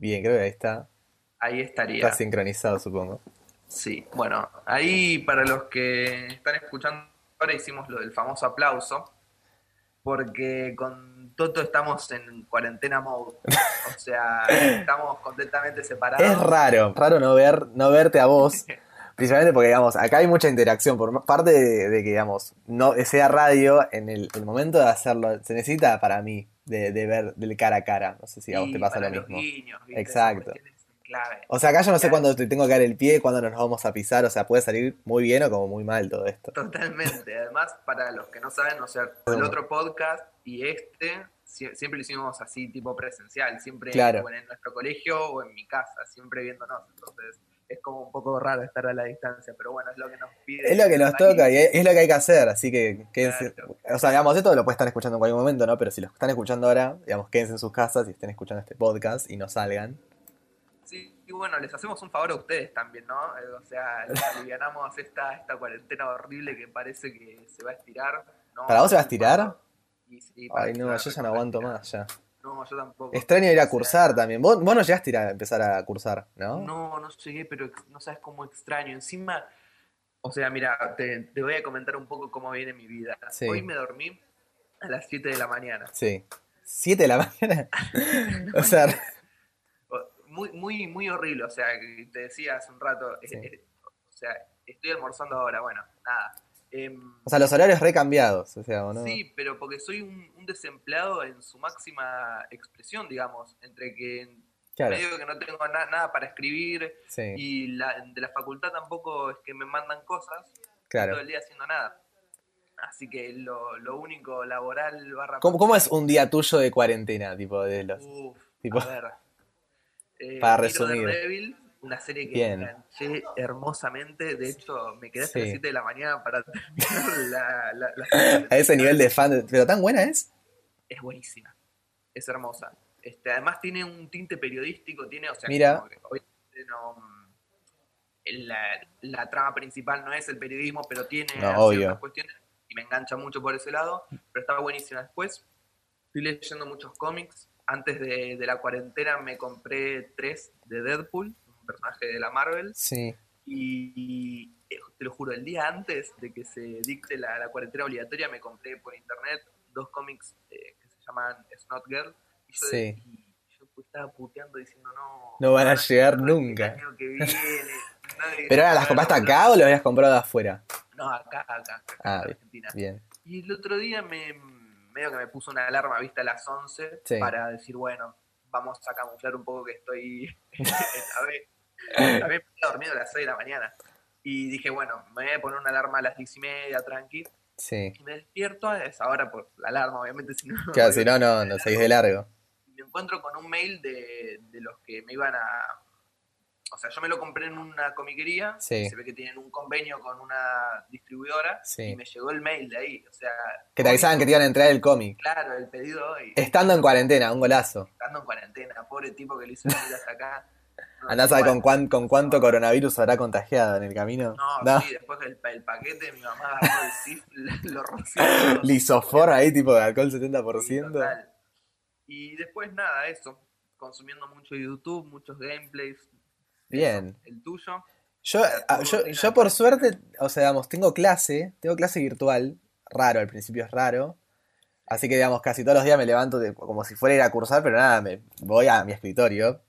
Bien, creo que ahí está. Ahí Está estaría. sincronizado, supongo. Sí, bueno, ahí para los que están escuchando ahora hicimos lo del famoso aplauso, porque con Toto estamos en cuarentena mode, o sea, estamos completamente separados. Es raro, raro no ver, no verte a vos. Principalmente porque, digamos, acá hay mucha interacción. Por parte de, de que, digamos, no sea radio, en el, el momento de hacerlo, se necesita para mí de, de ver del cara a cara. No sé si a vos Sí, te pasa para lo los mismo. Exacto. Clave. O sea, acá yo no sé Claro. cuándo te tengo que dar el pie, cuándo nos vamos a pisar. O sea, puede salir muy bien o como muy mal todo esto. Totalmente. Además, para los que no saben, o sea, el otro podcast y este sie- siempre lo hicimos así, tipo presencial, siempre Claro. en nuestro colegio o en mi casa, siempre viéndonos. Entonces, es como un poco raro estar a la distancia, pero bueno, es lo que nos pide. Es lo que nos toca y es es lo que hay que hacer. Así que quédense. Claro. O sea, digamos, esto lo pueden estar escuchando en cualquier momento, ¿no? Pero si lo están escuchando ahora, digamos, quédense en sus casas y estén escuchando este podcast y no salgan. Sí, y bueno, les hacemos un favor a ustedes también, ¿no? Eh, O sea, les alivianamos esta, esta cuarentena horrible que parece que se va a estirar. ¿no? ¿Para vos se va a estirar? Y sí, Ay, no, yo ya no aguanto más ya. No, yo tampoco. Extraño ir a cursar también. Vos, vos no llegaste a ir a empezar a cursar, ¿no? No, no llegué, pero no sabes cómo extraño. Encima, o sea, mira, te, te voy a comentar un poco cómo viene mi vida. Sí. Hoy me dormí a las 7 de la mañana. Sí. ¿Siete de la mañana? o sea, Muy, muy, muy horrible. O sea, te decía hace un rato, eh, Sí. eh, o sea, estoy almorzando ahora. Bueno, nada. Em, o sea, los horarios recambiados. O sea, ¿o no? Sí, pero porque soy un, un desempleado en su máxima expresión, digamos, entre que Claro, medio que no tengo na- nada para escribir sí, y la, de la facultad tampoco es que me mandan cosas, claro. todo el día haciendo nada. Así que lo, lo único laboral barra... ¿Cómo, cómo es un día tuyo de cuarentena? Tipo, de los. Uf, tipo- a ver. Eh, Para miro resumir. Una serie que Bien. enganché hermosamente. De hecho, me quedé hasta Sí. las 7 de la mañana para terminar la, la- la- A ese nivel de fan. Pero tan buena es. es buenísima, es hermosa. Este, además tiene un tinte periodístico, tiene, o sea, Mira. que obviamente no, la, la trama principal no es el periodismo, pero tiene No, ciertas cuestiones y me engancha mucho por ese lado, pero estaba buenísima. Después estoy leyendo muchos cómics. Antes de, de la cuarentena me compré tres de Deadpool, personaje de la Marvel, Sí. y, y, te lo juro, el día antes de que se dicte la, la cuarentena obligatoria me compré por internet dos cómics eh, que se llaman Snot Girl. Y yo, Sí. y yo estaba puteando diciendo, no. No van a llegar el nunca. año que viene, nadie ¿Pero ahora las compraste acá o las habías comprado afuera? No, acá, acá, acá, Ah, en bien. Argentina. Bien. Y el otro día me medio que me puso una alarma vista a las 11 Sí. para decir, bueno, vamos a camuflar un poco que estoy a ver, a ver, me había dormido a las 6 de la mañana. Y dije, bueno, me voy a poner una alarma a las 10 y media, tranqui. Sí. Y me despierto a esa hora por la alarma, obviamente, si no. Claro, si no, no, no seguís de largo. Me encuentro con un mail de, de los que me iban a. O sea, yo me lo compré en una comiquería. Sí. y Se ve que tienen un convenio con una distribuidora. Sí. Y me llegó el mail de ahí. O sea. Que te avisaban que te iban a entrar el cómic. Claro, el pedido hoy. Estando en cuarentena, un golazo. Estando en cuarentena. Pobre tipo que le hizo venir hasta acá. No, Andás a ver con, cuán- con cuánto coronavirus habrá contagiado en el camino. No, sí, después el, el paquete, mi mamá agarró el CIF, lo roció. Lisofor ahí, tipo de alcohol Sí, 70%. total. Y después nada, eso. Consumiendo mucho YouTube, muchos gameplays. Bien. El tuyo. Yo, ah, yo, yo por suerte, o sea, digamos, tengo clase, tengo clase virtual, raro, al principio es raro. Así que, digamos, casi todos los días me levanto de- como si fuera a ir a cursar, pero nada, me voy a mi escritorio.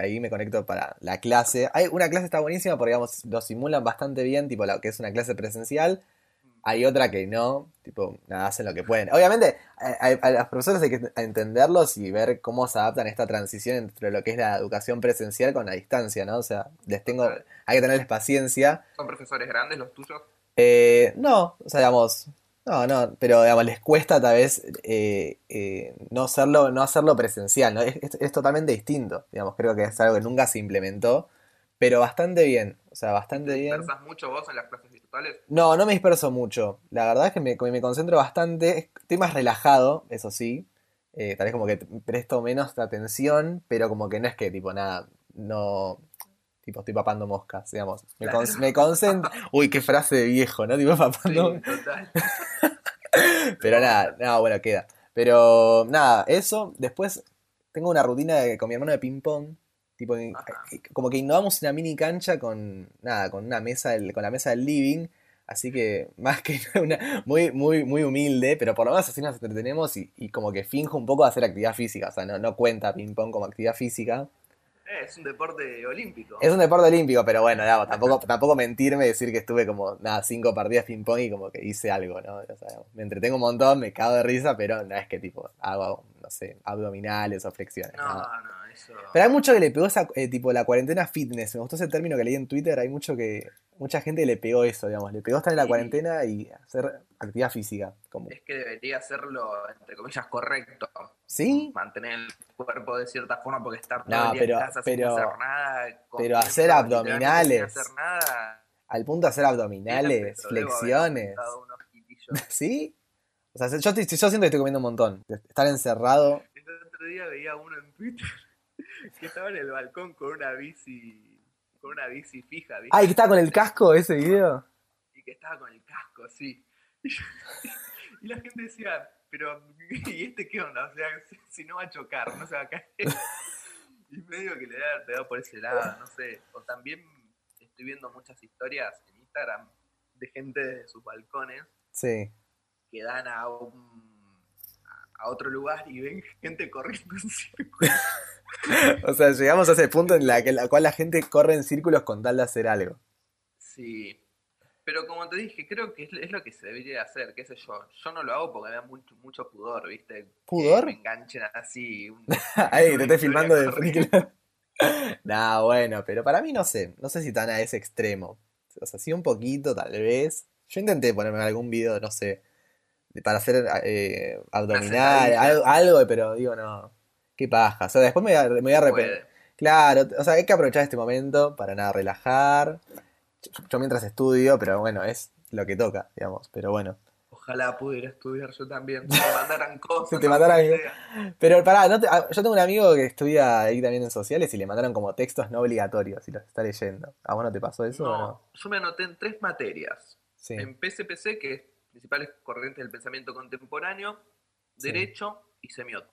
Ahí me conecto para la clase. Hay una clase está buenísima porque, digamos, lo simulan bastante bien, tipo la que es una clase presencial. Hay otra que no, tipo, nada, hacen lo que pueden. Obviamente, a, a- a los profesores hay que entenderlos y ver cómo se adaptan a esta transición entre lo que es la educación presencial con la distancia, ¿no? O sea, les tengo, hay que tenerles paciencia. ¿Son profesores grandes los tuyos? Eh, no, o sea, digamos, no, no, pero digamos, les cuesta tal vez eh, eh, no hacerlo, no hacerlo presencial, ¿no? Es, es- es totalmente distinto, digamos, creo que es algo que nunca se implementó, pero bastante bien, o sea, bastante ¿Te bien. dispersas mucho vos en las clases virtuales? No, no me disperso mucho, la verdad es que me, me concentro bastante, estoy más relajado, eso sí, eh, tal vez como que presto menos atención, pero como que no es que tipo nada, no... Tipo, estoy papando moscas, digamos. Me, Claro. con- me concentro. Uy, qué frase de viejo, ¿no? Tipo, papando Sí, total. Pero nada, nada, bueno, queda. Pero nada, eso. Después tengo una rutina de- con mi hermano de ping-pong. Tipo, en- Ajá. como que innovamos una mini cancha con, nada, con una mesa, del- con la mesa del living. Así que, más que una, muy, muy, muy humilde, pero por lo menos así nos entretenemos y, y como que finjo un poco de hacer actividad física. O sea, no, no cuenta ping-pong como actividad física. Eh, es un deporte olímpico. Es un deporte olímpico, pero bueno, digamos, tampoco, tampoco mentirme y decir que estuve como, nada, cinco partidas ping-pong y como que hice algo, ¿no? O sea, me entretengo un montón, me cago de risa, pero no es que tipo hago, no sé, abdominales o flexiones. No, nada. no, eso. Pero hay mucho que le pegó esa, eh, tipo, la cuarentena fitness. Me gustó ese término que leí en Twitter. Hay mucho que, mucha gente le pegó eso, digamos. Le pegó estar en la Sí. cuarentena y hacer actividad física. Como, Es que debería hacerlo, entre comillas, correcto. ¿sí? Mantener el cuerpo de cierta forma porque estar todo No, el día pero- en casa pero- sin hacer nada. pero hacer abdominales. Sin hacer nada. Al punto de hacer abdominales, flexiones. ¿Sí? O sea, yo, yo siento que estoy comiendo un montón. Estar encerrado. El otro día veía uno en Twitter que estaba en el balcón con una bici, con una bici fija, ¿viste? Ay, que estaba con el casco ese video. y que estaba con el casco, sí. Y, y la gente decía, pero, ¿y este qué onda? O sea, si, no va a chocar, no se va a caer. Y medio que le debe haber pegado por ese lado, no sé. O también estoy viendo muchas historias en Instagram de gente de sus balcones Sí. que dan a un a- otro lugar y ven gente corriendo en círculo. O sea, llegamos a ese punto en la, que, la cual la gente corre en círculos con tal de hacer algo. Sí. Pero como te dije, creo que es, es lo que se debería hacer, qué sé yo. Yo no lo hago porque me da mucho, mucho pudor, ¿viste? ¿Pudor? Que me enganchen así. un- Ay, te estoy filmando de película. Nah, bueno, pero para mí no sé. No sé si tan a ese extremo. O sea, sí un poquito, tal vez. Yo intenté ponerme algún video, no sé, para hacer eh, abdominal, algo, algo, pero digo, no. Qué paja. O sea, después me voy a, me voy a arrepentir. Claro, o sea, hay que aprovechar este momento para nada, relajar. Yo, yo mientras estudio, pero bueno, es lo que toca, digamos. Pero bueno. Ojalá pudiera estudiar yo también. Si me mandaran cosas. Si te mandaran. Pero pará, no te- ah, yo tengo un amigo que estudia ahí también en sociales y le mandaron como textos no obligatorios y los está leyendo. ¿A vos no te pasó eso o no? No, yo me anoté en tres materias. Sí. En PCPC, que es Principales Corrientes del Pensamiento Contemporáneo, Sí. Derecho y Semiótica.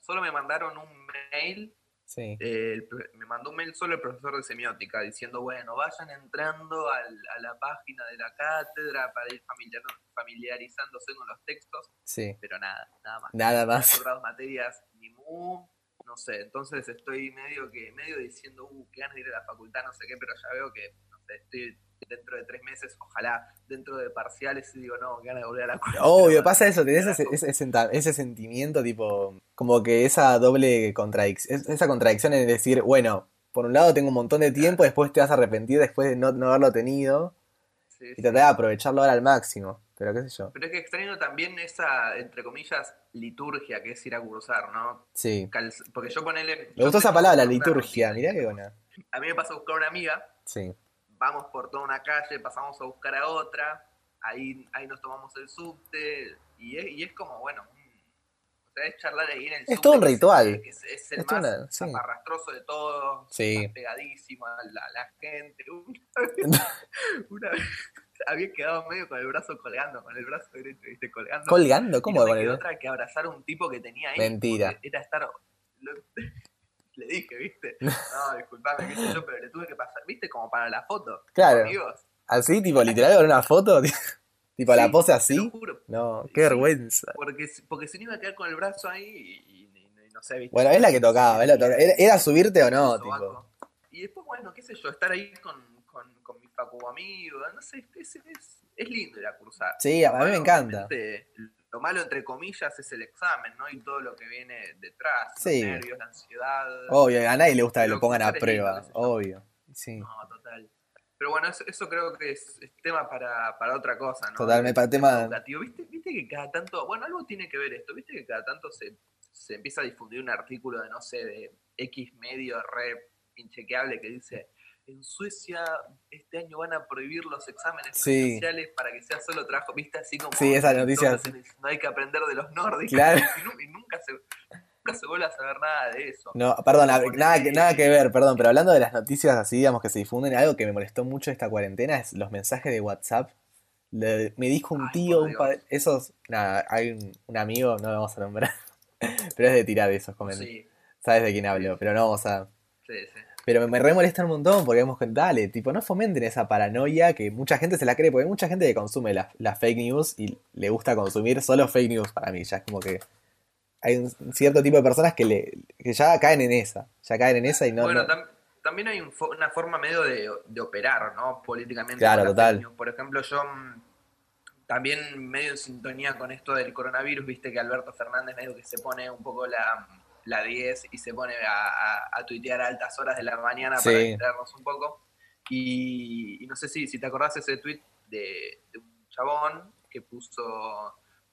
Solo me mandaron un mail Sí. Eh, el me mandó un mail solo el profesor de semiótica diciendo, bueno, vayan entrando al- a la página de la cátedra para ir familiar- familiarizándose con los textos, Sí. pero nada, nada más. Nada más. otras materias, ni mu, no sé, entonces estoy medio que medio diciendo, uh, qué ganas de ir a la facultad, no sé qué, pero ya veo que, no estoy dentro de tres meses, ojalá, dentro de parciales, y digo, no, ganas de volver a la escuela. Obvio, pasa eso, tenés ese, ese, ese sentimiento tipo, como que esa doble contradicción, esa contradicción en decir, bueno, por un lado tengo un montón de tiempo, después te vas a arrepentir después de no, no haberlo tenido Sí, y tratar de aprovecharlo ahora al máximo, pero qué sé yo. Pero es que extraño también esa, entre comillas, liturgia que es ir a cursar, ¿no? Sí. Porque yo ponele. Me gustó esa palabra, liturgia, mirá qué buena. A mí me pasa a buscar una amiga, Sí. Vamos por toda una calle, pasamos a buscar a otra, ahí, ahí nos tomamos el subte, y es, y es como, bueno, mm, o sea, es charlar ahí en el subte. todo un es- ritual. que es, es el Es más una- sí. zaparrastroso de todos, Sí. más pegadísimo a la, a la gente. Una vez, una vez había quedado medio con el brazo colgando, con el brazo derecho, ¿viste? Colgando. ¿Colgando? Y ¿Cómo no me quedó otra que abrazar a un tipo que tenía ahí. Mentira. Era estar. lo- le dije, ¿viste? No, disculpame, qué sé yo, pero le tuve que pasar, ¿viste? Como para la foto. Claro. Amigos. ¿Así? ¿Tipo literal con una foto? ¿Tipo la pose así? juro. No, qué Sí. vergüenza. Porque, porque si no iba a quedar con el brazo ahí y, y- y no sé, ¿viste? Bueno, es la que tocaba, es la. ¿Era, subirte o no? Tipo. Y después, bueno, qué sé yo, estar ahí con, con, con mi facu amigo, no sé, es, es, es lindo ir a cursar. Sí, a mí me encanta. Lo malo, entre comillas, es el examen, ¿no? Y todo lo que viene detrás. Sí. Los nervios, la ansiedad. Obvio, a nadie le gusta que lo pongan a prueba, obvio. Sí, No, total. Pero bueno, eso, eso creo que es, es tema para, para otra cosa, ¿no? Totalmente, El para tema- educativo. ¿Viste, ¿Viste que cada tanto, bueno, algo tiene que ver esto, viste que cada tanto se, se empieza a difundir un artículo de, no sé, de X medio re inchequeable que dice, en Suecia este año van a prohibir los exámenes Sí. presenciales para que sea solo trabajo, viste, así como... Sí, esa noticia- No hay que aprender de los nórdicos. Claro. Y, nu- y nunca se... Nunca se vuelve a saber nada de eso. No, perdón, nada que, nada que ver, perdón, pero hablando de las noticias así, digamos, que se difunden, algo que me molestó mucho esta cuarentena es los mensajes de WhatsApp. Le- me dijo un Ay, tío, un padre, esos, nada, hay un, un amigo, no lo vamos a nombrar, pero es de tirar esos comentarios. Sí. sabes de quién hablo, pero no vamos a... Sí, sí. Pero me, me re molesta un montón porque hemos dale, tipo, no fomenten esa paranoia que mucha gente se la cree, porque hay mucha gente que consume las las fake news y le gusta consumir solo fake news para mí, ya es como que hay un cierto tipo de personas que, le, que ya caen en esa, ya caen en esa y no... bueno, no- tam- también hay un fo- una forma medio de, de operar, ¿no? Políticamente. Claro, total. Por ejemplo, yo mm, también medio en sintonía con esto del coronavirus, viste que Alberto Fernández medio que se pone un poco la, la 10 y se pone a, a- a tuitear a altas horas de la mañana para Sí. distraernos un poco. Y, y no sé si, si te acordás ese tweet de, de un chabón que puso,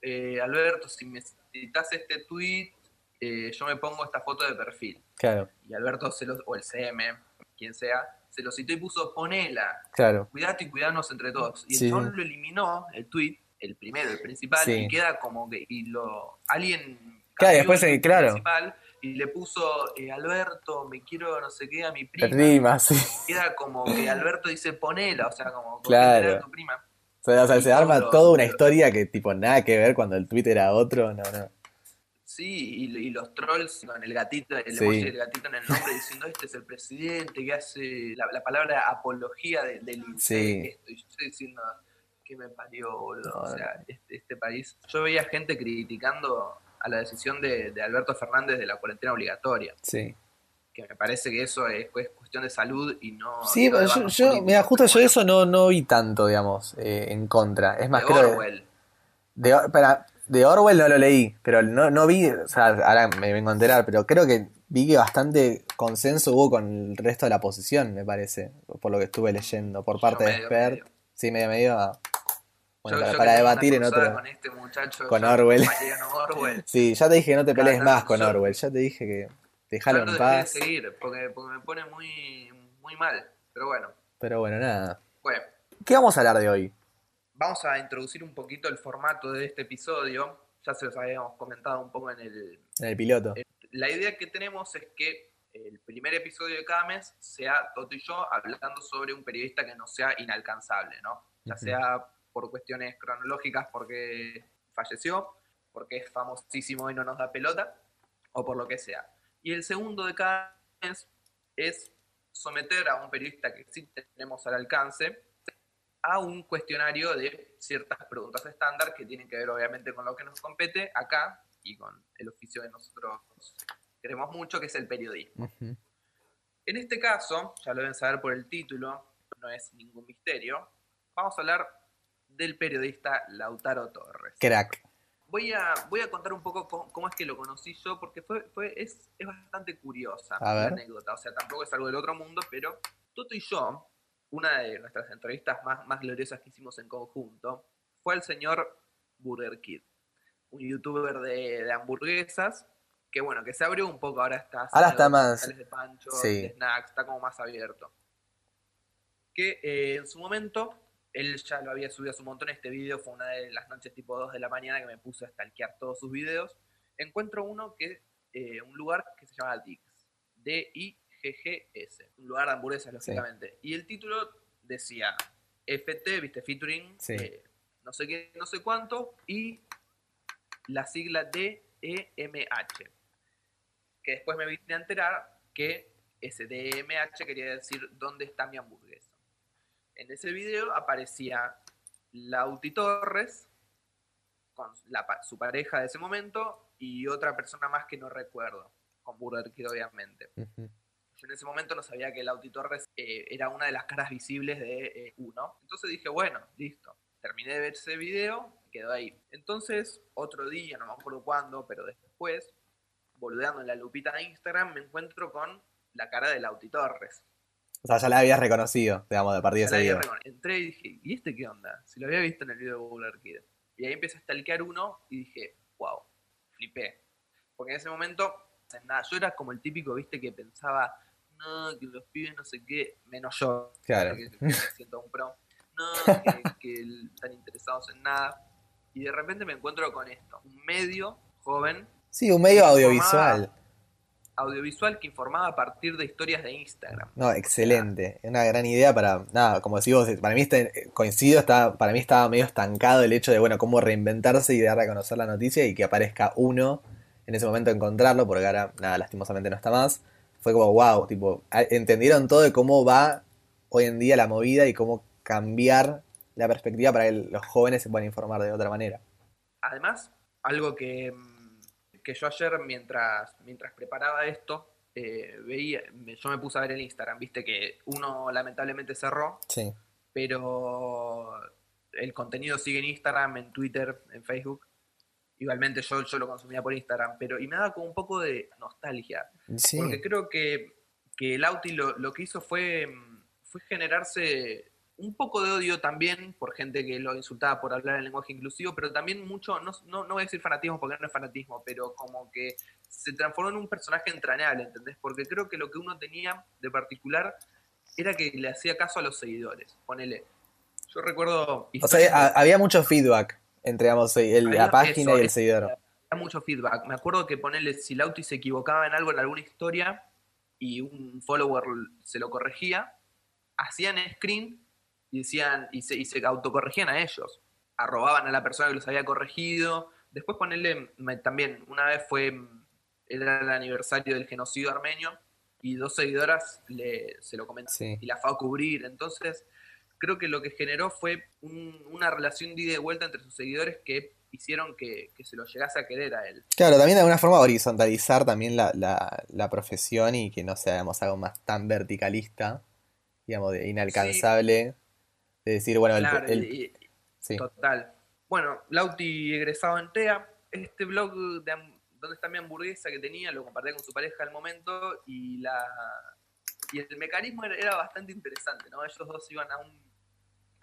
eh, Alberto, si me citas este tweet, eh, yo me pongo esta foto de perfil Claro, y Alberto se lo, o el CM, quien sea, se lo citó y puso ponela, claro, cuidate y cuidarnos entre todos. Y Sí, el chabón lo eliminó, el tweet, el primero, el principal, Sí. y queda como que, y lo, alguien Claro, después, claro. y le puso, eh, Alberto, me quiero no sé qué a mi prima. prima, sí. Queda como que Alberto dice ponela, o sea, como ¿por qué Claro. a tu prima. O sea, o sea, Y se arma toda una historia que tipo nada que ver cuando el tweet era otro, no, no. Sí, y, y los trolls con el gatito, el Sí. emoji del gatito en el nombre diciendo este es el presidente que hace la, la palabra apología de- del Sí. incesto. Y yo estoy diciendo que me parió, boludo. No, o sea, este, este país. Yo veía gente criticando a la decisión de, de Alberto Fernández de la cuarentena obligatoria, Sí. que me parece que eso es, es cuestión de salud y no. Sí, pero yo, yo mira, justo yo eso no, no vi tanto, digamos, eh, en contra. Es más, de creo Orwell. de, Or- para- de Orwell no lo leí, pero no, no vi, o sea, ahora me vengo a enterar, pero creo que vi que bastante consenso hubo con el resto de la oposición, me parece, por lo que estuve leyendo, por parte de expert. medio. Sí, medio medio. ah, Bueno, Yo- para, yo debatir en otro. Con este muchacho, con Orwell. Sí, ya te dije que no te pelees más con yo- Orwell, ya te dije que déjalo en de paz. seguir porque, porque me pone muy, muy mal. Pero bueno, Pero bueno, nada. bueno, ¿Qué vamos a hablar de hoy? vamos a introducir un poquito el formato de este episodio. Ya se los habíamos comentado un poco en el... En el piloto. La idea que tenemos es que el primer episodio de cada mes sea Toto y yo hablando sobre un periodista que no sea inalcanzable, ¿no? Ya sea por cuestiones cronológicas porque falleció, porque es famosísimo y no nos da pelota, o por lo que sea. Y el segundo de cada mes es someter a un periodista que sí tenemos al alcance a un cuestionario de ciertas preguntas estándar que tienen que ver obviamente con lo que nos compete acá y con el oficio que nosotros queremos mucho, que es el periodismo. En este caso, ya lo deben saber por el título, no es ningún misterio, vamos a hablar del periodista Lautaro Torres. Crack. Voy a, voy a contar un poco cómo, cómo es que lo conocí yo, porque fue, fue, es, es bastante curiosa A la ver. anécdota. O sea, tampoco es algo del otro mundo, pero Toto y yo, una de nuestras entrevistas más, más gloriosas que hicimos en conjunto, fue el señor Burger Kid, un youtuber de, de hamburguesas, que bueno, que se abrió un poco, ahora está Ahora está más- de pancho, sí. de snacks, está como más abierto. Que eh, en su momento él ya lo había subido hace un montón. Este video fue una de las noches tipo 2 de la mañana que me puse a stalkear todos sus videos. Encuentro uno que, eh, un lugar que se llama Dix. D-I-G-G-S. Un lugar de hamburguesas, lógicamente. Y el título decía FT, viste, featuring, Sí. eh, no sé qué, no sé cuánto, y la sigla D-E-M-H. Que después me vine a enterar que ese D-E-M-H quería decir dónde está mi hamburguesa. En ese video aparecía Lauti Torres con la su pareja de ese momento y otra persona más que no recuerdo, con Burger Kid obviamente. Yo en ese momento no sabía que Lauti Torres eh, era una de las caras visibles de eh, uno. Entonces dije, bueno, listo. Terminé de ver ese video, quedó ahí. Entonces, otro día, no me acuerdo cuándo, pero después, boludeando en la lupita de Instagram, me encuentro con la cara de Lauti Torres. O sea, ya la habías reconocido, digamos, de video. recono- Entré y dije, ¿y este qué onda? Si lo había visto en el video de Burger Kid. Y ahí empecé a stalkear uno y dije, wow, flipé. Porque en ese momento, nada, yo era como el típico, viste, que pensaba, no, que los pibes no sé qué, menos yo, Claro. que me siento un pro, no, que, que están interesados en nada. Y de repente me encuentro con esto, un medio joven, Sí, un medio audiovisual. Audiovisual que informaba a partir de historias de Instagram. No, excelente. Una gran idea para, nada, como decís vos, para mí este, coincido, está, para mí estaba medio estancado el hecho de, bueno, cómo reinventarse y dar a conocer la noticia y que aparezca uno en ese momento encontrarlo, porque ahora, nada, lastimosamente no está más, fue como, wow, tipo, entendieron todo de cómo va hoy en día la movida y cómo cambiar la perspectiva para que los jóvenes se puedan informar de otra manera. Además, algo que, mm, que yo ayer, mientras, mientras preparaba esto, eh, veía, yo me puse a ver el Instagram, viste que uno lamentablemente cerró, Sí. pero el contenido sigue en Instagram, en Twitter, en Facebook. Igualmente yo, yo lo consumía por Instagram, pero y me daba como un poco de nostalgia, Sí. porque creo que, que el Auti lo, lo que hizo fue, fue generarse un poco de odio también por gente que lo insultaba por hablar en lenguaje inclusivo, pero también mucho, no, no, no voy a decir fanatismo porque no es fanatismo, pero como que se transformó en un personaje entrañable, ¿entendés? Porque creo que lo que uno tenía de particular era que le hacía caso a los seguidores. Ponele. Yo recuerdo. O sea, a- había mucho feedback entre digamos, el- la Había página eso, y el es- seguidor. había mucho feedback. Me acuerdo que ponerle si Lauti se equivocaba en algo en alguna historia y un follower se lo corregía, hacían screen y decían y se, y se autocorregían a ellos. Arrobaban a la persona que los había corregido. Después ponerle me- también, una vez fue era el aniversario del genocidio armenio y dos seguidoras le, se lo comentaron Sí. y la fue a cubrir. Entonces, creo que lo que generó fue un- una relación de ida y vuelta entre sus seguidores que hicieron que, que se lo llegase a querer a él. Claro, también de alguna forma horizontalizar también la, la, la profesión y que no sea digamos, algo más tan verticalista, digamos, de inalcanzable, de decir, bueno, el, Claro, el- y- sí, total. Bueno, Lauti egresado en TEA, este blog de donde está mi hamburguesa que tenía, lo compartía con su pareja al momento y la y el mecanismo era, era bastante interesante, ¿no? Ellos dos iban a, un,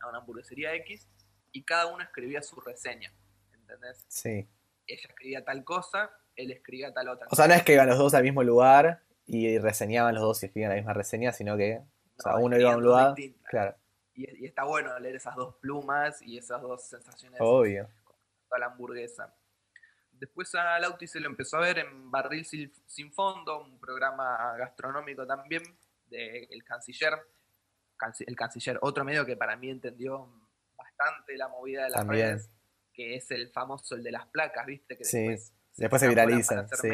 a una hamburguesería X y cada uno escribía su reseña, ¿entendés? sí. Ella escribía tal cosa, él escribía tal otra. O sea, no es que iban los dos al mismo lugar y reseñaban los dos y escribían la misma reseña, sino que, o sea, No, uno iba a un lugar, distintas. claro, Y, y está bueno leer esas dos plumas y esas dos sensaciones obvio. toda la hamburguesa. Después a Lauti se lo empezó a ver en Barril Sin, Fondo, un programa gastronómico también del Canciller. Canci- El Canciller, otro medio que para mí entendió bastante la movida de las También. redes, que es el famoso, el de las placas, ¿viste? Que Sí, después, después se enamoran viralizan, sí.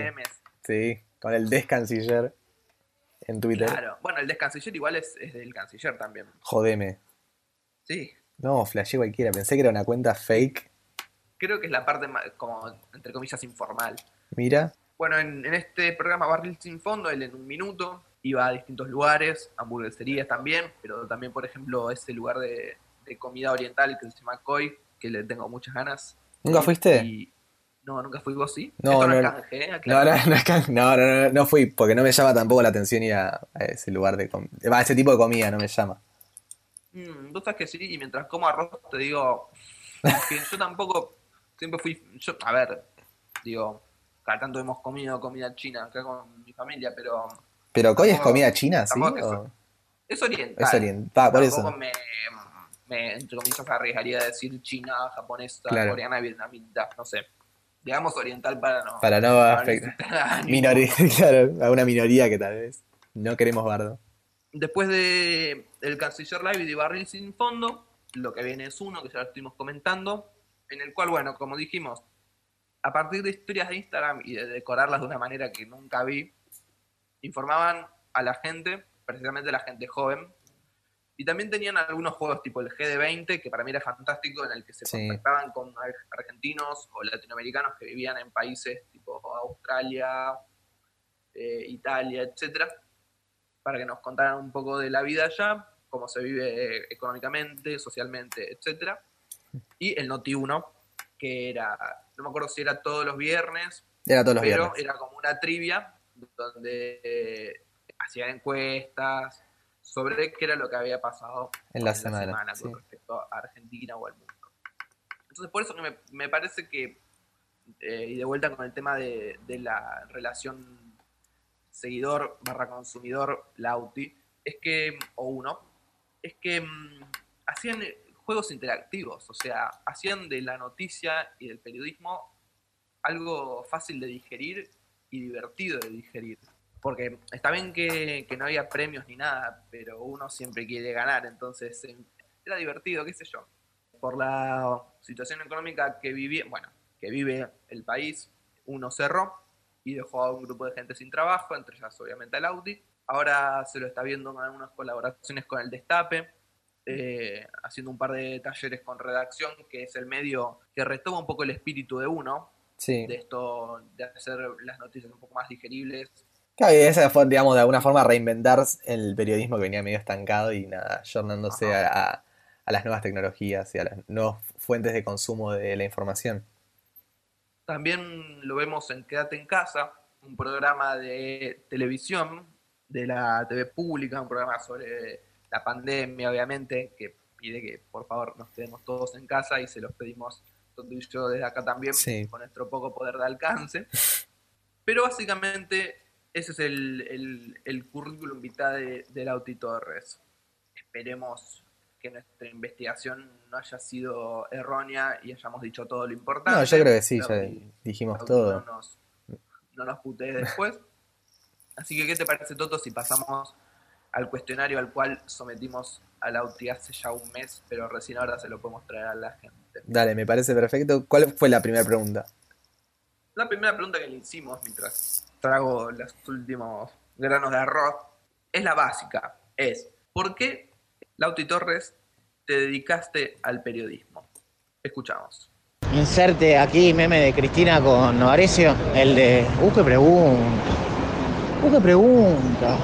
Sí, con el descanciller en Twitter. Claro. Bueno, el del Canciller igual es, es del Canciller también. Jodeme. Sí. No, flashé cualquiera, pensé que era una cuenta fake. Creo que es la parte más, como, entre comillas, informal. Mira, Bueno, en, en este programa Barril Sin Fondo, él en un minuto iba a distintos lugares, hamburgueserías también, pero también, por ejemplo, ese lugar de, de comida oriental que se llama Koi, que le tengo muchas ganas. ¿Nunca Y- fuiste? y- no, nunca fui vos, ¿sí? No, ¿eh? No, no, no, no, no, no, no fui, porque no me llama tampoco la atención ir a, a ese lugar de comida. A ese tipo de comida no me llama. Mm, vos sabés que sí, y mientras como arroz te digo que yo tampoco siempre fui, yo, a ver, digo, cada tanto hemos comido comida china acá con mi familia, pero ¿Pero Koi es comida china, sí? que o- es oriental. Es oriental, por Tampoco eso. me, me, entre comillas, arriesgaría a decir china, japonesa, Claro. coreana, vietnamita, no sé. Digamos oriental para no. Para no afectar. Minoría, claro, a una minoría que tal vez no queremos bardo. Después de el Canciller Live y de Barril Sin Fondo, lo que viene es uno, que ya lo estuvimos comentando, en el cual, bueno, como dijimos, a partir de historias de Instagram y de decorarlas de una manera que nunca vi, informaban a la gente, precisamente la gente joven, y también tenían algunos juegos tipo el GD20, que para mí era fantástico, en el que se Sí. contactaban con ar- argentinos o latinoamericanos que vivían en países tipo Australia, eh, Italia, etcétera, para que nos contaran un poco de la vida allá, cómo se vive eh, económicamente, socialmente, etcétera. Y el Noti 1, que era, no me acuerdo si era todos los viernes, Era todos los pero viernes. era como una trivia donde eh, hacían encuestas sobre qué era lo que había pasado En la semana, con sí. respecto a Argentina o al mundo. Entonces, por eso que me, me parece que, eh, y de vuelta con el tema de, de la relación seguidor barra consumidor, Lauti, es que, o uno, es que mm, hacían juegos interactivos, o sea, hacían de la noticia y del periodismo algo fácil de digerir y divertido de digerir. Porque está bien que, que no había premios ni nada, pero uno siempre quiere ganar, entonces eh, era divertido, qué sé yo. Por la situación económica que vivía, bueno, que vive el país, uno cerró y dejó a un grupo de gente sin trabajo, entre ellas obviamente al Audi. Ahora se lo está viendo en algunas colaboraciones con el Destape, eh, haciendo un par de talleres con redacción, que es el medio que retoma un poco el espíritu de uno, Sí. de esto, de hacer las noticias un poco más digeribles. Claro, y esa fue, digamos, de alguna forma reinventar el periodismo que venía medio estancado y nada, a, a- a las nuevas tecnologías y a las nuevas fuentes de consumo de la información. También lo vemos en Quédate en Casa, un programa de televisión de la TV pública, un programa sobre la pandemia, obviamente, que pide que por favor nos quedemos todos en casa y se los pedimos Toto y yo desde acá también Sí. con nuestro poco poder de alcance. Pero básicamente ese es el, el, el currículum vitae de, de Lauti Torres. Esperemos que nuestra investigación no haya sido errónea y hayamos dicho todo lo importante. No, yo creo que sí, ya dijimos todo. No nos, no nos putees después. Así que, ¿qué te parece, Toto, si pasamos al cuestionario al cual sometimos a Lauti hace ya un mes, pero recién ahora se lo podemos traer a la gente? Dale, me parece perfecto. ¿Cuál fue la primera pregunta? La primera pregunta que le hicimos mientras trago los últimos granos de arroz es la básica. Es, ¿por qué, Lauti Torres, te dedicaste al periodismo? Escuchamos. Inserte aquí meme de Cristina con Novarecio, el de Uh, qué pregunta. Uh, qué pregunta.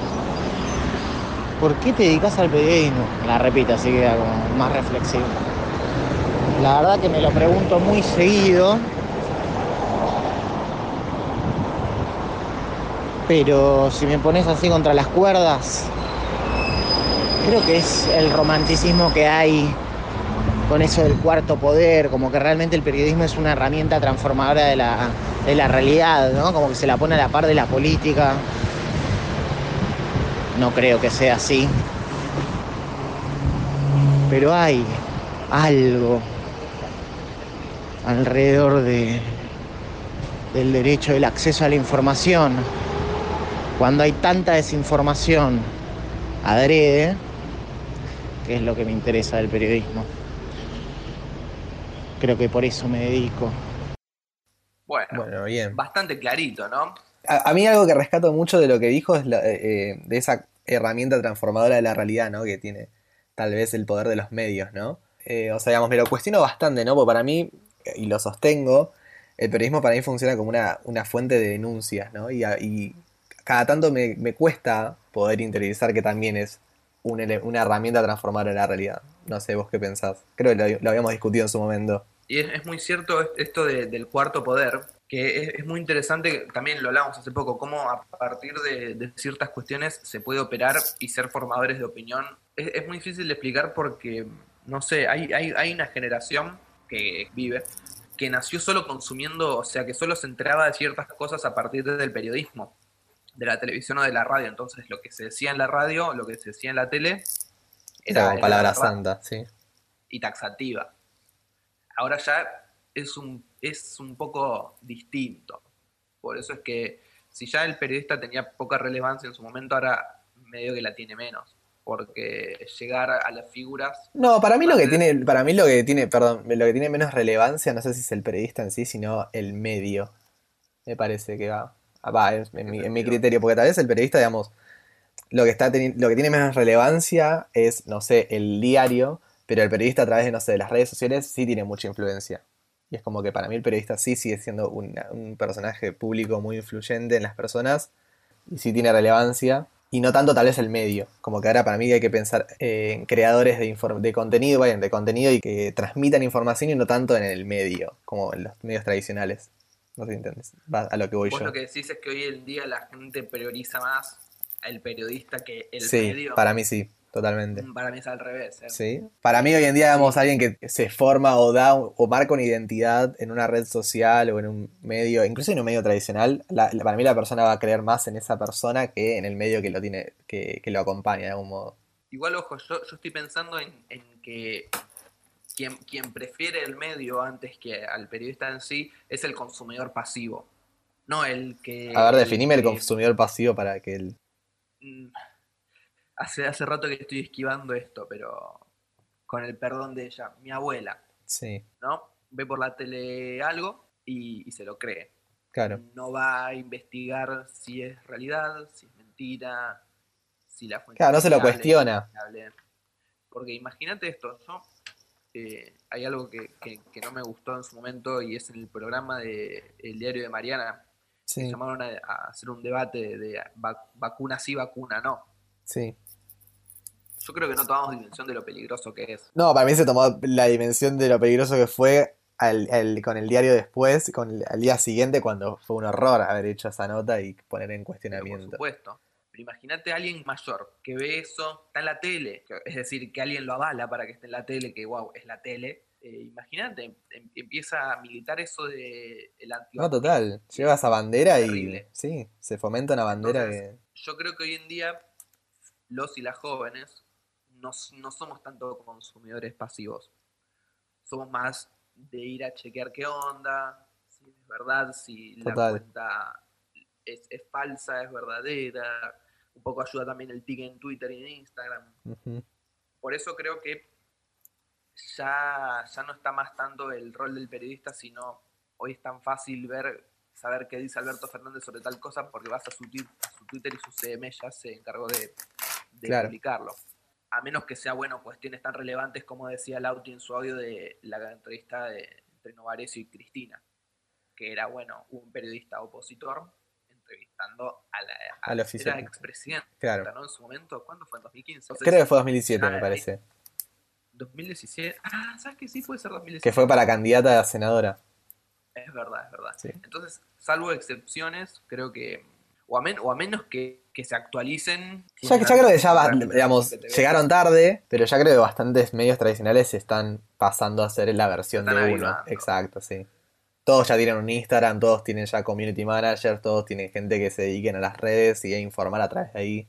¿Por qué te dedicas al periodismo? La repito, así queda como más reflexivo. La verdad que me lo pregunto muy seguido. Pero si me pones así contra las cuerdas, creo que es el romanticismo que hay con eso del cuarto poder, como que realmente el periodismo es una herramienta transformadora de la, de la realidad, ¿no? Como que se la pone a la par de la política. No creo que sea así. Pero hay algo alrededor de, del derecho del acceso a la información. Cuando hay tanta desinformación adrede, que es lo que me interesa del periodismo. Creo que por eso me dedico. Bueno, Bueno, bien. bastante clarito, ¿no? A, a mí algo que rescato mucho de lo que dijo es la- eh, eh, de esa herramienta transformadora de la realidad, ¿no? Que tiene tal vez el poder de los medios, ¿no? Eh, o sea, digamos, me lo cuestiono bastante, ¿no? Porque para mí, eh, y lo sostengo, el periodismo para mí funciona como una, una fuente de denuncias, ¿no? Y, a- y cada tanto me, me cuesta poder interiorizar que también es una herramienta transformadora de la realidad. No sé, vos qué pensás. Creo que lo, habíamos discutido en su momento. Y es, muy cierto es- esto de- del cuarto poder, que es, muy interesante, también lo hablamos hace poco, cómo a partir de, de ciertas cuestiones se puede operar y ser formadores de opinión. Es, es muy difícil de explicar porque, no sé, hay, hay, hay una generación que vive que nació solo consumiendo, o sea, que solo se enteraba de ciertas cosas a partir del periodismo, de la televisión o de la radio. Entonces, lo que se decía en la radio, lo que se decía en la tele, Era como palabra santa, sí. y taxativa. Ahora ya es un, es un poco distinto. Por eso es que si ya el periodista tenía poca relevancia en su momento, ahora medio que la tiene menos. Porque llegar a las figuras... No, para mí lo que tiene, para mí lo que tiene, perdón, lo que tiene menos relevancia, no sé si es el periodista en sí, sino el medio. Me parece que va, va en, en mi, en mi criterio, porque tal vez el periodista, digamos, lo que está lo que tiene menos relevancia es, no sé, el diario, pero el periodista a través de, no sé, de las redes sociales sí tiene mucha influencia. Y es como que para mí el periodista sí sigue siendo una- un personaje público muy influyente en las personas y sí tiene relevancia. Y no tanto tal vez el medio, como que ahora para mí hay que pensar eh, en creadores de, de contenido, vayan, de contenido y que transmitan información y no tanto en el medio, como en los medios tradicionales. No sé si entiendes, va a lo que voy Vos yo. lo que decís es que hoy en día la gente prioriza más al periodista que el Sí, medio. para mí sí, totalmente. Para mí es al revés. ¿eh? Sí. Para mí hoy en día, digamos, alguien que se forma o da o marca una identidad en una red social o en un medio, incluso en un medio tradicional, la- la- para mí la persona va a creer más en esa persona que en el medio que lo tiene, que, que lo acompaña de algún modo. Igual, ojo, yo, yo estoy pensando en, en que quien, quien prefiere el medio antes que al periodista en sí es el consumidor pasivo. No el que. A ver, definime el que- consumidor pasivo para que el... Mm, Hace, hace rato que estoy esquivando esto, pero con el perdón de ella, mi abuela, Sí. ¿no? Ve por la tele algo y, y se lo cree. Claro. No va a investigar si es realidad, si es mentira, si la fuente Claro, no se lo cuestiona. Porque imagínate esto, yo eh, hay algo que, que- que no me gustó en su momento y es en el programa de El Diario de Mariana, que Sí, llamaron a, a hacer un debate de vac- vacuna sí, vacuna no. sí. Yo creo que no tomamos dimensión de lo peligroso que es. No, para mí se tomó la dimensión de lo peligroso que fue al- al- con el diario después, con el, al día siguiente, cuando fue un horror haber hecho esa nota y poner en Pero por cuestionamiento. supuesto. Pero imagínate a alguien mayor que ve eso, está en la tele, es decir, que alguien lo avala para que esté en la tele, que wow, es la tele. Eh, imagínate, em- empieza a militar eso de el No, antivacunismo. total. Lleva esa bandera y sí, se fomenta una bandera Entonces, Yo creo que hoy en día los y las jóvenes no, no somos tanto consumidores pasivos. Somos más de ir a chequear qué onda, si es verdad, si la cuenta es, es falsa, es verdadera. Un poco ayuda también el tic en Twitter y en Instagram. Por eso creo que ya, ya no está más tanto el rol del periodista, sino hoy es tan fácil ver, saber qué dice Alberto Fernández sobre tal cosa porque vas a su, a su Twitter y su CM ya se encargó de, de Claro. publicarlo. A menos que sea, bueno, cuestiones tan relevantes como decía Lauti en su audio de la entrevista de, entre Novarecio y Cristina, que era, bueno, un periodista opositor entrevistando a la, a la oficial. era expresidenta, Claro. ¿no? En su momento, ¿cuándo fue? ¿En 2015? Creo que fue 2007, me parece. 2017. Ah, ¿sabes que sí? Puede ser 2017. Que fue para candidata a senadora. Es verdad, es verdad. Sí. Entonces, salvo excepciones, creo que. O a, men- o a menos que, que se actualicen. Ya, ya creo que ya, va- digamos, que te llegaron tarde, pero ya creo que bastantes medios tradicionales se están pasando a hacer la versión Están de uno. Exacto, sí. Todos ya tienen un Instagram, todos tienen ya community manager, todos tienen gente que se dediquen a las redes y a informar a través de ahí.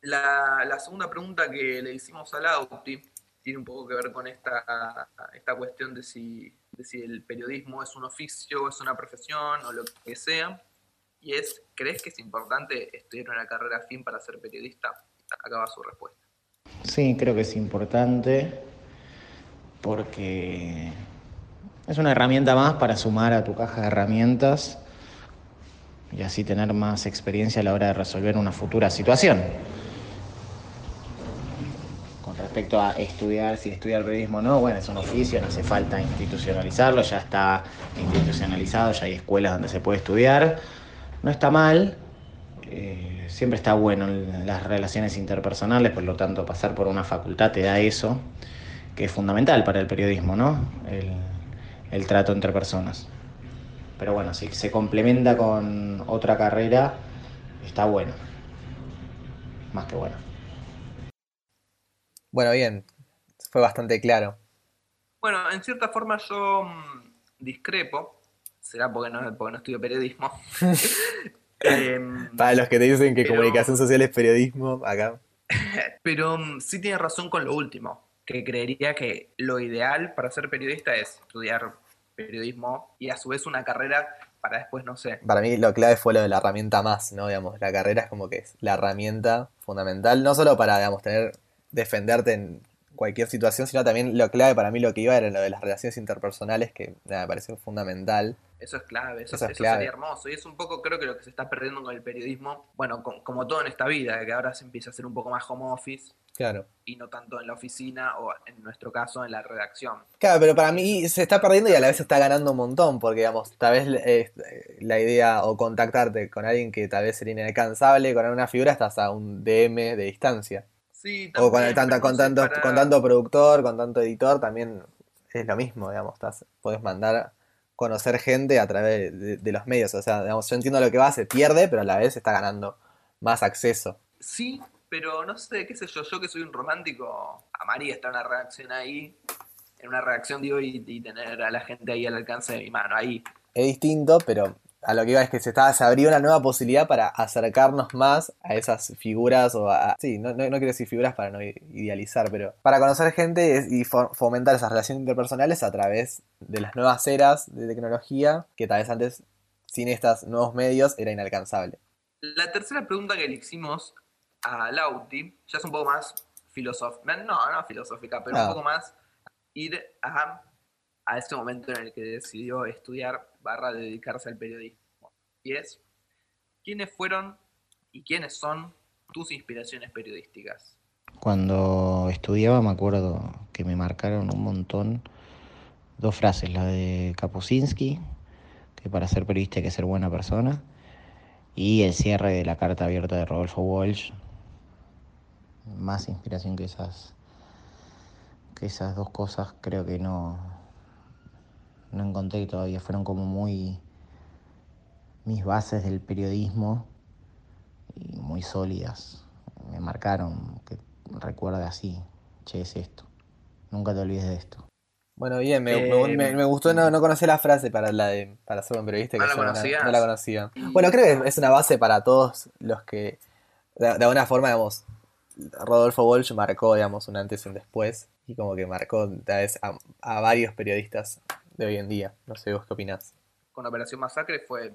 La, la segunda pregunta que le hicimos a Lauti tiene un poco que ver con esta, esta cuestión de si, de si el periodismo es un oficio, es una profesión o lo que sea. Y es, ¿crees que es importante estudiar una carrera afín para ser periodista? Acá va su respuesta. Sí, creo que es importante porque es una herramienta más para sumar a tu caja de herramientas y así tener más experiencia a la hora de resolver una futura situación. Con respecto a estudiar, si estudiar periodismo o no, bueno, es un oficio, no hace falta institucionalizarlo, ya está institucionalizado, ya hay escuelas donde se puede estudiar. No está mal, eh, siempre está bueno en las relaciones interpersonales, por lo tanto pasar por una facultad te da eso, que es fundamental para el periodismo, ¿no? El trato entre personas. Pero bueno, si se complementa con otra carrera, está bueno. Más que bueno. Bueno, bien, fue bastante claro. Bueno, en cierta forma yo mm, discrepo, será porque no, porque no estudio periodismo. Em, Para los que te dicen que Pero- comunicación social es periodismo, acá. pero mm, sí tiene razón con lo último, que creería que lo ideal para ser periodista es estudiar periodismo y a su vez una carrera para después, no sé, Para mí lo clave fue lo de la herramienta más, ¿no? Digamos, la carrera es como que es la herramienta fundamental, no solo para, digamos, tener, defenderte en cualquier situación, sino también lo clave para mí lo que iba era lo de las relaciones interpersonales, que nada, me pareció fundamental. Eso es clave, eso, Eso es eso clave. sería hermoso. Y es un poco, creo que lo que se está perdiendo con el periodismo, bueno, com- como todo en esta vida, que ahora se empieza a hacer un poco más home office Claro. y no tanto en la oficina o en nuestro caso en la redacción. Claro, pero para mí se está perdiendo y a la vez se está ganando un montón, porque digamos, tal vez eh, la idea o contactarte con alguien que tal vez sería inalcanzable, con una figura estás a un DM de distancia. Sí, O con, también, el con, tanto, para- con tanto productor, con tanto editor, también es lo mismo, digamos, estás, podés mandar conocer gente a través de, de los medios. O sea, digamos, yo entiendo lo que va, se pierde, pero a la vez está ganando más acceso. Sí, pero no sé, qué sé yo, yo que soy un romántico, amaría estar en una redacción ahí, en una redacción digo, y, y tener a la gente ahí al alcance de mi mano, ahí. Es distinto, pero a lo que iba es que se, está, se abrió una nueva posibilidad para acercarnos más a esas figuras o a... Sí, no, no, no quiero decir figuras para no idealizar, pero para conocer gente y fo- fomentar esas relaciones interpersonales a través de las nuevas eras de tecnología que tal vez antes, sin estos nuevos medios, era inalcanzable. La tercera pregunta que le hicimos a Lauti, ya es un poco más filosófica, no, no filosófica, pero Ah. un poco más ir a, a ese momento en el que decidió estudiar barra dedicarse al periodismo. y es, ¿quiénes fueron y quiénes son tus inspiraciones periodísticas? Cuando estudiaba me acuerdo que me marcaron un montón dos frases, la de Kapuscinski, que para ser periodista hay que ser buena persona, y el cierre de la carta abierta de Rodolfo Walsh. Más inspiración que esas, que esas dos cosas creo que no, no encontré todavía, fueron como muy mis bases del periodismo y muy sólidas. Me marcaron que recuerde así, che, es esto. Nunca te olvides de esto. Bueno, bien, me, Eh, me- me gustó no, no conocer la frase para la de para ser buen periodista, que ¿No la no, conocía. Bueno, creo que es una base para todos los que, de, de alguna forma, digamos, Rodolfo Walsh marcó, digamos, un antes y un después, y como que marcó tal vez a, a varios periodistas de hoy en día. No sé vos qué opinás. Con Operación Masacre fue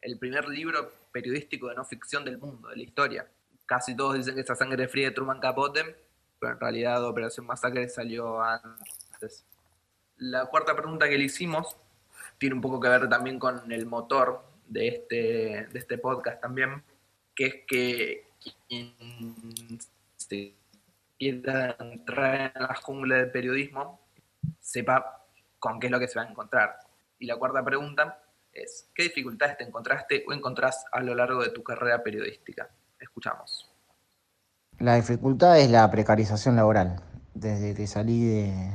el primer libro periodístico de no ficción del mundo, de la historia. Casi todos dicen que es a sangre fría de Truman Capote, pero en realidad Operación Masacre salió antes. La cuarta pregunta que le hicimos tiene un poco que ver también con el motor de este, de este podcast también, que es que quien quiera entrar en la jungla del periodismo sepa con qué es lo que se va a encontrar. Y la cuarta pregunta es, ¿qué dificultades te encontraste o encontrás a lo largo de tu carrera periodística? Escuchamos. La dificultad es la precarización laboral. Desde que salí de,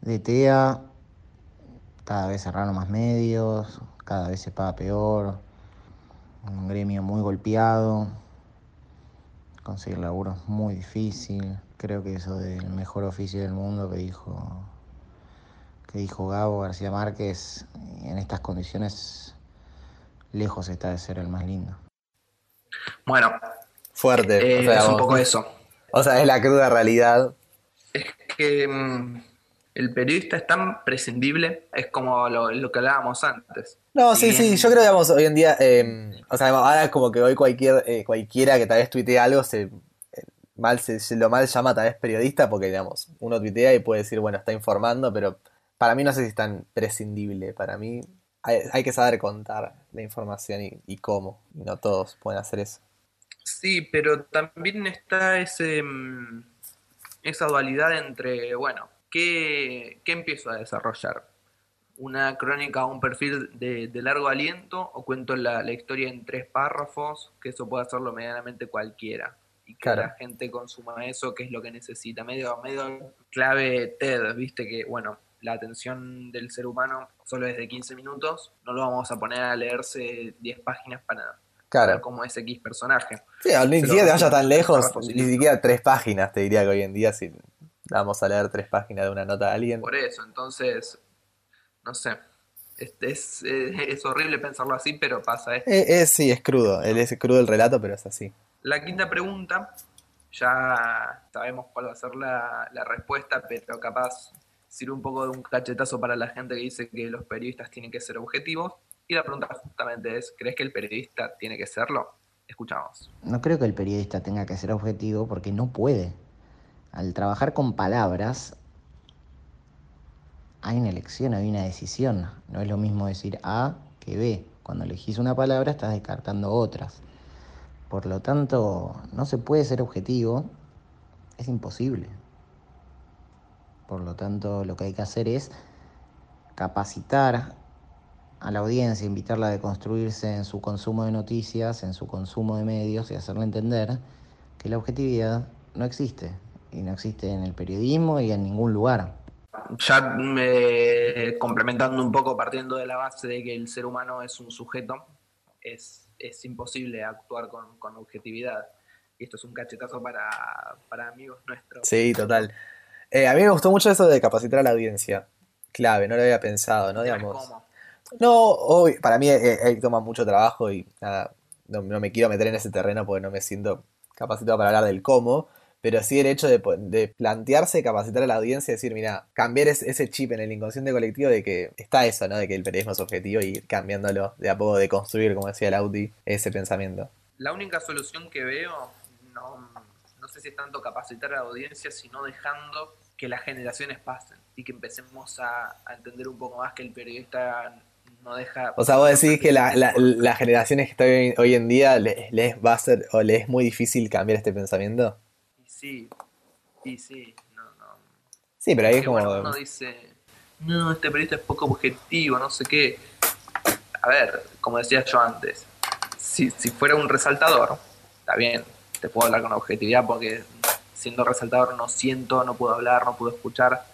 de TEA, cada vez cerraron más medios, cada vez se paga peor, un gremio muy golpeado, conseguir laburo es muy difícil. Creo que eso del mejor oficio del mundo que dijo, que dijo Gabo García Márquez, en estas condiciones lejos está de ser el más lindo. Bueno, Fuerte. eh, o, sea, es un poco eso. o sea, es la cruda realidad. Es que mm, el periodista es tan prescindible, es como lo, lo que hablábamos antes. No, sí, sí, yo creo que digamos, hoy en día, eh, o sea, ahora es como que hoy cualquier, eh, cualquiera que tal vez tuitee algo se, eh, mal, se, se lo mal llama tal vez periodista porque, digamos, uno tuitea y puede decir, bueno, está informando, pero para mí no sé si es tan prescindible. Para mí hay, hay que saber contar la información y, y cómo, y no todos pueden hacer eso. Sí, pero también está ese, mm, esa dualidad entre, bueno, ¿qué, qué empiezo a desarrollar? ¿Una crónica o un perfil de, de largo aliento o cuento la, la historia en tres párrafos? Que eso puede hacerlo medianamente cualquiera. Y que Claro. la gente consuma eso, que es lo que necesita. Medio, medio clave TED, viste que, bueno, la atención del ser humano solo es de 15 minutos. No lo vamos a poner a leerse 10 páginas para ver Claro. cómo es X personaje. Sí, ni siquiera te vayas tan lejos, ni siquiera tres páginas, te diría que hoy en día si vamos a leer tres páginas de una nota de alguien. Por eso, entonces, no sé. Este es, eh, es horrible pensarlo así, pero pasa esto. Eh, eh, sí, es crudo, es crudo el relato, pero es así. La quinta pregunta, ya sabemos cuál va a ser la, la respuesta, pero capaz sirve un poco de un cachetazo para la gente que dice que los periodistas tienen que ser objetivos. Y la pregunta justamente es, ¿crees que el periodista tiene que serlo? Escuchamos. No creo que el periodista tenga que ser objetivo porque no puede. Al trabajar con palabras, hay una elección, hay una decisión. No es lo mismo decir A que B. Cuando elegís una palabra estás descartando otras. Por lo tanto, no se puede ser objetivo. Es imposible. Por lo tanto, lo que hay que hacer es capacitar a la audiencia, invitarla a deconstruirse en su consumo de noticias, en su consumo de medios y hacerle entender que la objetividad no existe. Y no existe en el periodismo y en ningún lugar. Ya me, complementando un poco, partiendo de la base de que el ser humano es un sujeto, es, es imposible actuar con, con objetividad. Y esto es un cachetazo para, para amigos nuestros. Sí, total. Eh, a mí me gustó mucho eso de capacitar a la audiencia. Clave, no lo había pensado, ¿no? Digamos. ¿Cómo? No, hoy, para mí eh, eh, toma mucho trabajo y nada, no, no me quiero meter en ese terreno porque no me siento capacitado para hablar del cómo, pero sí el hecho de, de plantearse, capacitar a la audiencia y decir, mira, cambiar es- ese chip en el inconsciente colectivo de que está eso, ¿no? De que el periodismo es objetivo y ir cambiándolo de a poco, de construir, como decía el Audi, ese pensamiento. La única solución que veo, no, no sé si es tanto capacitar a la audiencia, sino dejando que las generaciones pasen y que empecemos a, a entender un poco más que el periodista no deja... O sea, vos decís que la, la- las generaciones que están hoy, en día le- les va a ser o les es muy difícil cambiar este pensamiento. Y sí, y sí, no, no. Sí, pero ahí es Que, bueno, como... uno dice, no, este periodista es poco objetivo, no sé qué. A ver, como decía yo antes, si, si fuera un resaltador, está bien, te puedo hablar con objetividad porque siendo resaltador no siento, no puedo hablar, no puedo escuchar.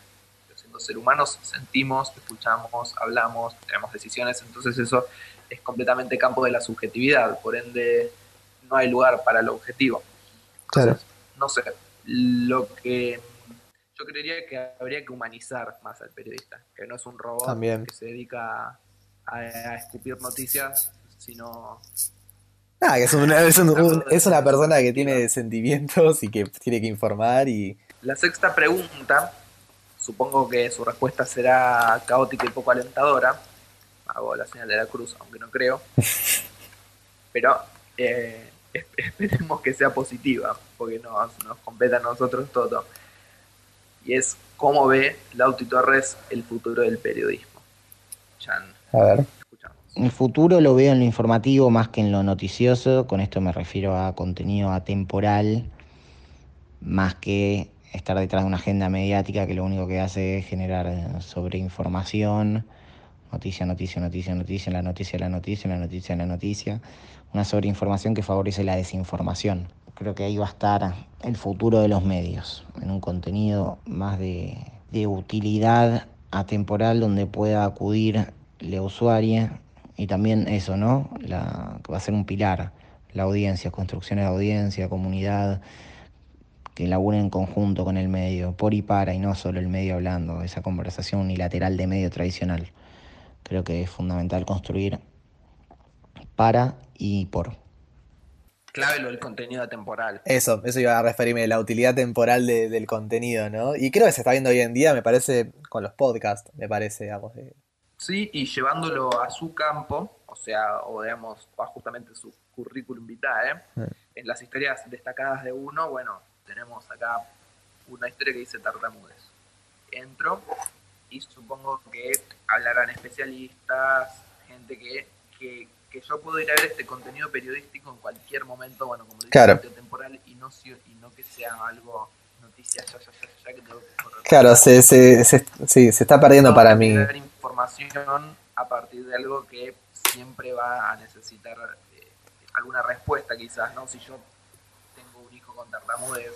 Pero siendo ser humanos, sentimos, escuchamos, hablamos, tenemos decisiones, entonces eso es completamente campo de la subjetividad, por ende no hay lugar para lo objetivo. Claro. No sé, lo que yo creería que habría que humanizar más al periodista, que no es un robot También. que se dedica a, a escupir noticias, sino Nada, que es, una- es, un- un- es una persona que tiene sentimientos y que tiene que informar y... La sexta pregunta, supongo que su respuesta será caótica y poco alentadora. Hago la señal de la cruz, aunque no creo. Pero eh, esp- esperemos que sea positiva, porque nos, nos compete a nosotros todo. Y es cómo ve Lauti Torres el futuro del periodismo. Chan, A ver. El futuro lo veo en lo informativo más que en lo noticioso. Con esto me refiero a contenido atemporal, más que estar detrás de una agenda mediática que lo único que hace es generar sobreinformación. Noticia, noticia, noticia, noticia, la noticia, la noticia, la noticia, la noticia. Una sobreinformación que favorece la desinformación. Creo que ahí va a estar el futuro de los medios, en un contenido más de, de utilidad atemporal donde pueda acudir la usuaria y también eso, ¿no? La, que va a ser un pilar, la audiencia, construcciones de audiencia, comunidad, que laburen en conjunto con el medio, por y para, y no solo el medio hablando, esa conversación unilateral de medio tradicional. Creo que es fundamental construir para y por. Clave lo del contenido temporal. Eso, eso iba a referirme, la utilidad temporal de- del contenido, ¿no? Y creo que se está viendo hoy en día, me parece, con los podcasts, me parece, digamos. Sí, y llevándolo a su campo, o sea, o digamos, a justamente su currículum vitae, Mm. en las historias destacadas de uno, bueno, tenemos acá una historia que dice tartamudes. Entro y supongo que hablarán especialistas, gente que, que, que yo puedo ir a ver este contenido periodístico en cualquier momento, bueno, como dice, Claro. temporal y no, y no que sea algo noticia ya, ya, ya, ya que tengo que correr. Claro, se, se, se- sí, se está perdiendo No, para mí. información a partir de algo que siempre va a necesitar eh, alguna respuesta quizás, ¿no? Si yo tengo un hijo con tartamudez,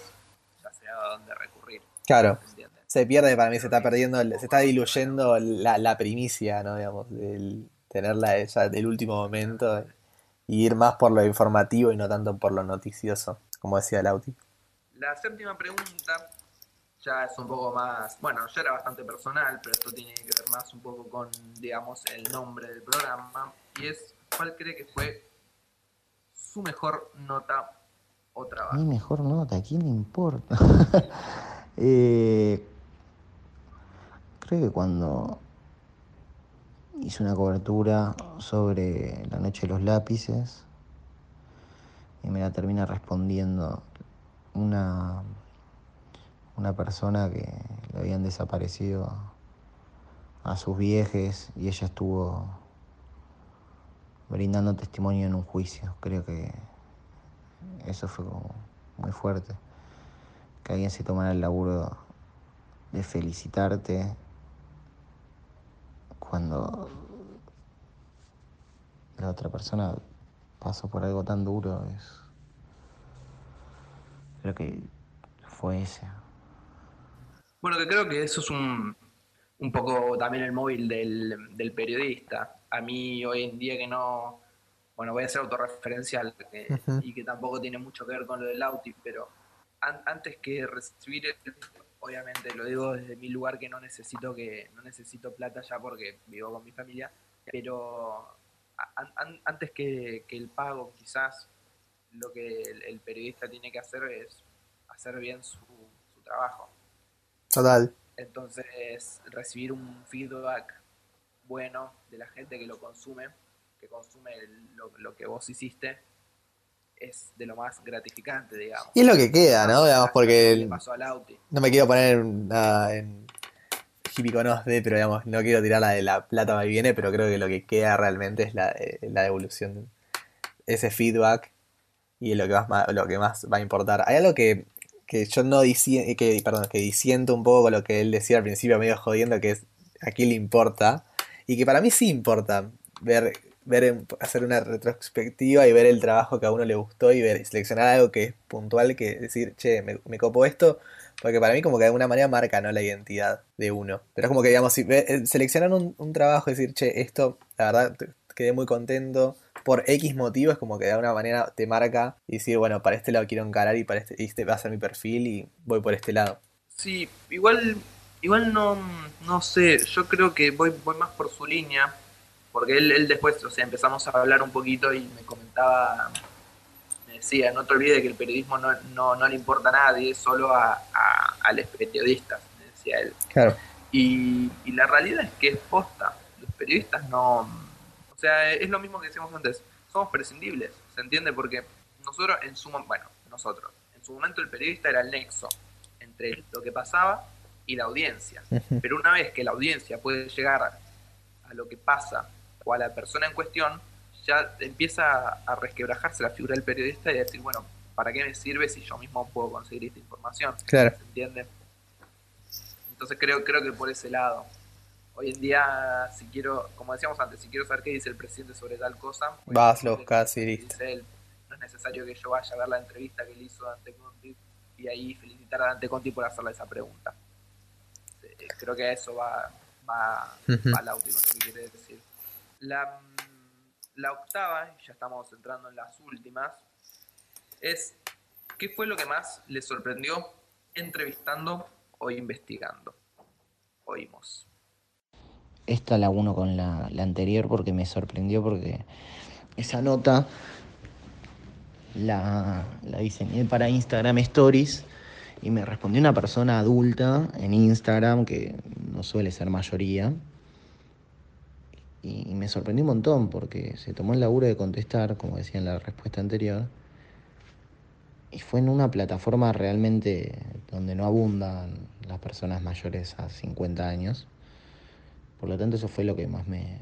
ya sé a dónde recurrir, Claro, se pierde para mí, se está perdiendo, el- se está diluyendo la, la primicia, ¿no? Digamos, del tenerla ella del último momento y ir más por lo informativo y no tanto por lo noticioso, como decía Lauti. La séptima pregunta ya es un poco más, bueno, ya era bastante personal, pero esto tiene que ver más un poco con, digamos, el nombre del programa, y es, ¿cuál cree que fue su mejor nota o trabajo? Mi mejor nota, ¿a quién le importa? Eh, creo que cuando hice una cobertura sobre la noche de los lápices y me la termina respondiendo una, una persona que le habían desaparecido a sus viejes y ella estuvo brindando testimonio en un juicio. Creo que eso fue como muy fuerte. Que alguien se tomara el laburo de felicitarte cuando la otra persona pasó por algo tan duro es creo que fue ese Bueno, que creo que eso es un, un poco también el móvil del, del periodista. A mí hoy en día que no, bueno, voy a ser autorreferencial que- y que tampoco tiene mucho que ver con lo del Auti, pero an- antes que recibir, el- obviamente lo digo desde mi lugar que no necesito que no necesito plata ya porque vivo con mi familia, pero an- an- antes que, que el pago quizás lo que el, el periodista tiene que hacer es hacer bien su, su trabajo. Total. Entonces, recibir un feedback bueno de la gente que lo consume, que consume el- lo, lo que vos hiciste, es de lo más gratificante, digamos. Y es lo que queda, ¿no? Digamos, porque el- pasó al Auti. no me quiero poner nada en hippie conozde, pero digamos, no quiero tirar la de la plata y viene, pero creo que lo que queda realmente es la, eh, la devolución, ese feedback y es lo que más, lo que más va a importar. Hay algo que, que yo no diciendo, que, perdón, que disiento un poco con lo que él decía al principio, medio jodiendo, que es a quién le importa, y que para mí sí importa ver, ver hacer una retrospectiva y ver el trabajo que a uno le gustó y ver, seleccionar algo que es puntual, que decir, che, me, copo esto, porque para mí como que de alguna manera marca ¿no? la identidad de uno. Pero es como que, digamos, si eh, seleccionan un, un trabajo y decir, che, esto, la verdad, quedé muy contento por X motivos, como que de alguna manera te marca y decir, bueno, para este lado quiero encarar y para este, este va a ser mi perfil y voy por este lado. Sí, igual, igual no, no sé, yo creo que voy, voy más por su línea, porque él, él después, o sea, empezamos a hablar un poquito y me comentaba decía, no te olvides que el periodismo no, no, no le importa a nadie, solo a, a, los periodistas, decía él. Claro. Y, y, la realidad es que es posta. Los periodistas no. O sea, es lo mismo que decíamos antes. Somos prescindibles, ¿se entiende? Porque nosotros, en su bueno, nosotros, en su momento el periodista era el nexo entre lo que pasaba y la audiencia. Pero una vez que la audiencia puede llegar a lo que pasa o a la persona en cuestión, ya empieza a resquebrajarse la figura del periodista y a decir, bueno, ¿para qué me sirve si yo mismo puedo conseguir esta información? Claro. ¿Se entiende? Entonces creo, creo que por ese lado. Hoy en día, si quiero, como decíamos antes, si quiero saber qué dice el presidente sobre tal cosa, vas, lo buscas y Dice No es necesario que yo vaya a ver la entrevista que le hizo Dante Conti y ahí felicitar a Dante Conti por hacerle esa pregunta. Creo que a eso va, va, va lo que quiere decir. La, la octava, y ya estamos entrando en las últimas, es ¿qué fue lo que más le sorprendió entrevistando o investigando? Oímos. Esta la uno con la, anterior porque me sorprendió porque esa nota la, la diseñé para Instagram Stories y me respondió una persona adulta en Instagram que no suele ser mayoría y, me sorprendió un montón porque se tomó el laburo de contestar, como decía en la respuesta anterior, y fue en una plataforma realmente donde no abundan las personas mayores a 50 años. Por lo tanto, eso fue lo que más me,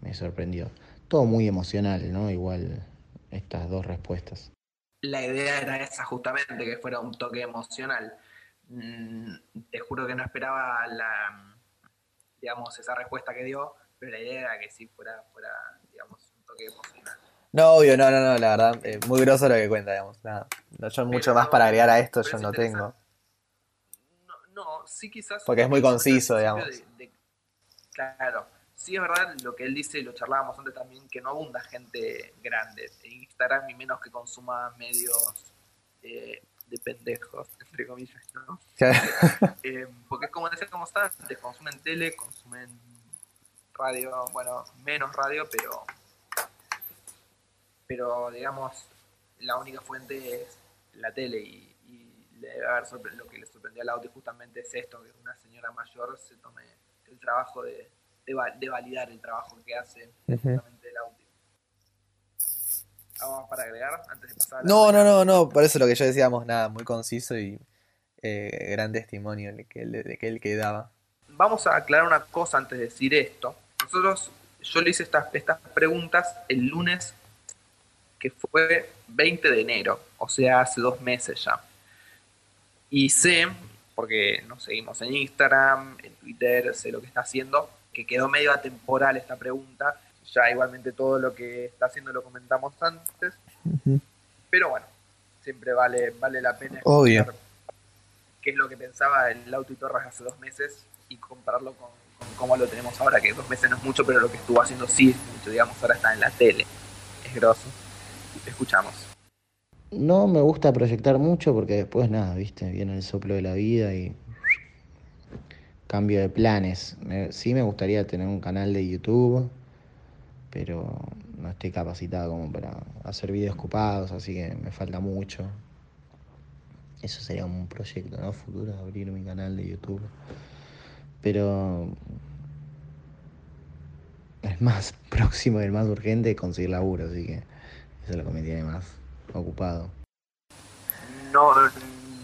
me, sorprendió. Todo muy emocional, ¿no? Igual estas dos respuestas. La idea era esa, justamente, que fuera un toque emocional. Mm, te juro que no esperaba la, digamos, esa respuesta que dio, pero la idea era que sí fuera, fuera digamos, un toque emocional. No, obvio, no, no, no, la verdad, eh, muy groso lo que cuenta, digamos, nada. No, yo mucho más para agregar a esto yo no tengo. No, no, sí quizás... Porque es muy conciso, digamos. Claro, sí es verdad lo que él dice, y lo charlábamos antes también, que no abunda gente grande en Instagram y menos que consuma medios eh, de pendejos, entre comillas, ¿no? Eh, porque es como decir, como está, te consumen tele, consumen radio, bueno, menos radio, pero pero digamos, la única fuente es la tele y, debe haber lo que le sorprendió al audio justamente es esto, que una señora mayor se tome el trabajo de, de, validar el trabajo que hace justamente el audio. ¿Algo para agregar antes de pasar? no, no, no, no, por eso lo que yo decíamos, nada, muy conciso y eh, gran testimonio de que, de que él quedaba. Vamos a aclarar una cosa antes de decir esto. Nosotros, yo le hice estas, estas preguntas el lunes que fue 20 de enero, o sea, hace dos meses ya. Y sé, porque nos seguimos en Instagram, en Twitter, sé lo que está haciendo, que quedó medio atemporal esta pregunta. Ya igualmente todo lo que está haciendo lo comentamos antes. Pero bueno, siempre vale, vale la pena Obvio. qué es lo que pensaba el Auto y Torres hace dos meses y compararlo con como lo tenemos ahora, que dos meses no es mucho, pero lo que estuvo haciendo sí es mucho, digamos, ahora está en la tele. Es grosso. Te escuchamos. No me gusta proyectar mucho porque después nada, viste, viene el soplo de la vida y cambio de planes. sí me gustaría tener un canal de YouTube, pero no estoy capacitado como para hacer videos copados, así que me falta mucho. Eso sería un proyecto, ¿no? Futuro, abrir mi canal de YouTube. Pero es más próximo y el más urgente conseguir laburo, así que eso es lo que me tiene más ocupado. No,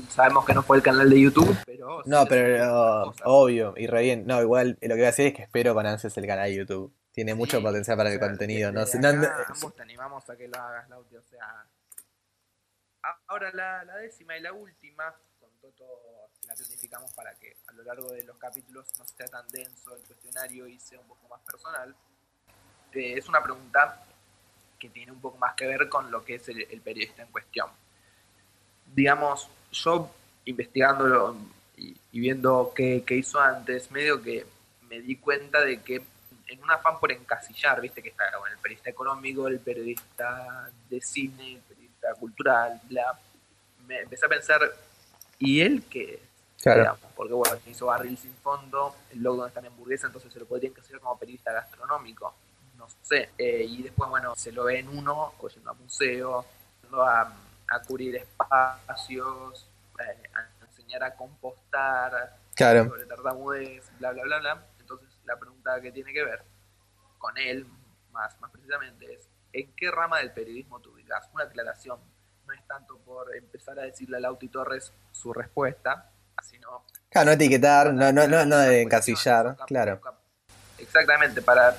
Sabemos que no fue el canal de YouTube, pero... No, sí, pero obvio, y re bien. No, igual lo que voy a decir es que espero con ansias el canal de YouTube. Tiene mucho potencial para o el contenido. No sé, no- no- acá ambos te animamos a que lo hagas, Lauti, o sea... Ahora la, la décima y la última, con Toto la planificamos para que a lo largo de los capítulos no sea tan denso el cuestionario y sea un poco más personal. Eh, es una pregunta que tiene un poco más que ver con lo que es el, el periodista en cuestión. Digamos, yo investigándolo y, y viendo qué, qué hizo antes, medio que me di cuenta de que en un afán por encasillar, viste que está bueno, el periodista económico, el periodista de cine, el periodista cultural, bla, me empecé a pensar, ¿y él qué? Claro. Digamos, porque bueno, hizo Barril sin fondo, el blog donde está mi hamburguesa, entonces se lo podría encasillar como periodista gastronómico, no sé. Eh, y después, bueno, se lo ve en uno, o yendo a museos, yendo a, a cubrir espacios, eh, a enseñar a compostar, Claro. sobre tartamudez, bla, bla, bla, bla. Entonces, la pregunta que tiene que ver con él, más, más precisamente, es ¿en qué rama del periodismo tú ubicas? Una aclaración. No es tanto por empezar a decirle a Lauti Torres su respuesta, sino... Claro, no etiquetar, no, no, no, no de encasillar, claro. Exactamente, para...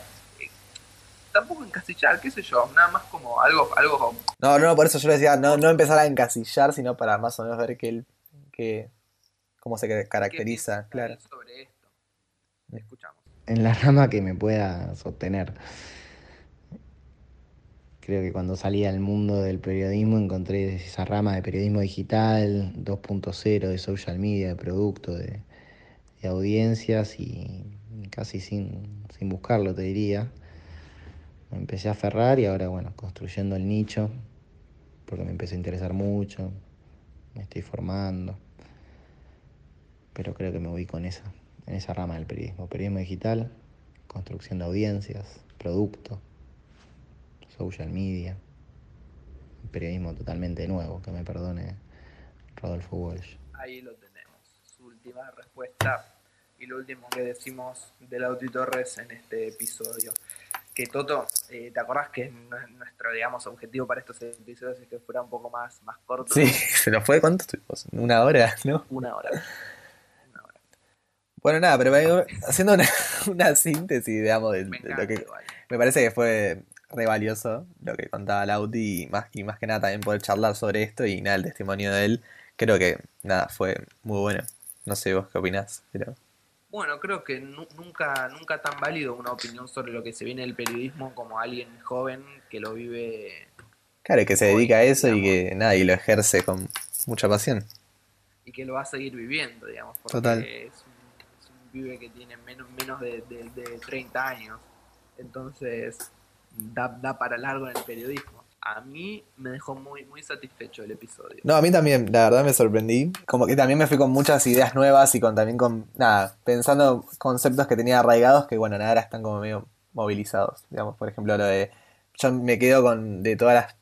Tampoco encasillar, qué sé yo, nada más como algo, algo No, no, por eso yo le decía, no, no empezar a encasillar, sino para más o menos ver que él, que, cómo se ¿qué caracteriza, claro. sobre esto. Escuchamos. en la rama que me pueda sostener. Creo que cuando salí al mundo del periodismo encontré esa rama de periodismo digital, 2.0, de social media, de producto, de, de audiencias y casi sin, sin buscarlo te diría. Me empecé a aferrar y ahora bueno, construyendo el nicho, porque me empecé a interesar mucho, me estoy formando. Pero creo que me ubico en esa, en esa rama del periodismo. Periodismo digital, construcción de audiencias, producto, social media. Periodismo totalmente nuevo, que me perdone Rodolfo Walsh. Ahí lo tenemos. Su última respuesta y lo último que decimos de Lauti Torres en este episodio. Que Toto, eh, ¿te acordás que nu- nuestro, digamos, objetivo para estos episodios es que fuera un poco más, más corto? Sí, se nos fue, ¿cuánto estuvimos? Una hora, ¿no? Una hora. Una hora. Bueno, nada, pero haciendo una, una síntesis, digamos, de, lo que igual. me parece que fue re valioso lo que contaba Lauti y más, y más que nada también poder charlar sobre esto y nada, el testimonio de él, creo que nada, fue muy bueno. No sé vos qué opinás, pero Bueno, creo que nu- nunca, nunca tan válido una opinión sobre lo que se viene del periodismo como alguien joven que lo vive claro, que se dedica a eso y que nada, y lo ejerce con mucha pasión. y que lo va a seguir viviendo, digamos, porque Total. Es, un, es un pibe que tiene menos, menos de, de- de 30 años, entonces da, da para largo en el periodismo. A mí me dejó muy, muy satisfecho el episodio. No, a mí también, la verdad me sorprendí. Como que también me fui con muchas ideas nuevas y con también con, nada, pensando conceptos que tenía arraigados que, bueno, nada, ahora están como medio movilizados. Digamos, por ejemplo, lo de. Yo me quedo con de todas las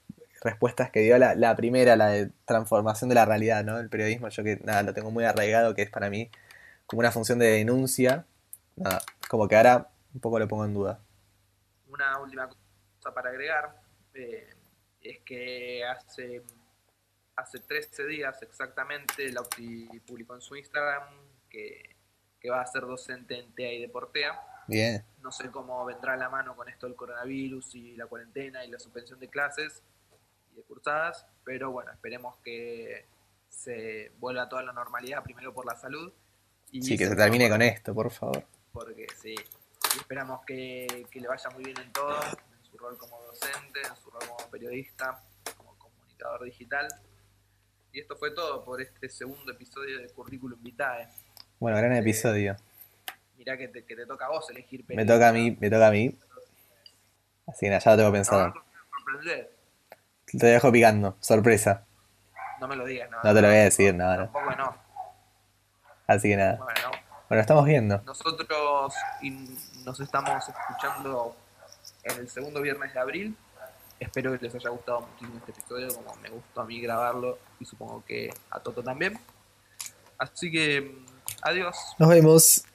respuestas que dio la, la primera, la de transformación de la realidad, ¿no? El periodismo, yo que, nada, lo tengo muy arraigado, que es para mí como una función de denuncia. Nada, como que ahora un poco lo pongo en duda. Una última cosa para agregar eh, es que hace, hace 13 días exactamente Lauti publicó en su Instagram que, que va a ser docente en TEA y Deportea. Bien. No sé cómo vendrá la mano con esto del coronavirus y la cuarentena y la suspensión de clases y de cursadas, pero bueno, esperemos que se vuelva a toda la normalidad, primero por la salud. Y Sí, que se termine por- con esto, por favor. Porque sí, y esperamos que, que le vaya muy bien en todo, su rol como docente, en su rol como periodista, como comunicador digital. Y esto fue todo por este segundo episodio de Currículum Vitae. Bueno, gran episodio. Mirá que te, que te toca a vos elegir Me toca a mí, me toca a mí. Así que nada, ya lo tengo pensado. Te dejo picando, sorpresa. No me lo digas, no. No te lo voy a decir, no, no. Tampoco no. Así que nada. Bueno, Bueno, estamos viendo. nosotros nos estamos escuchando en el segundo viernes de abril. Espero que les haya gustado muchísimo este episodio, como me gustó a mí grabarlo y supongo que a Toto también. Así que, mm, adiós. Nos vemos.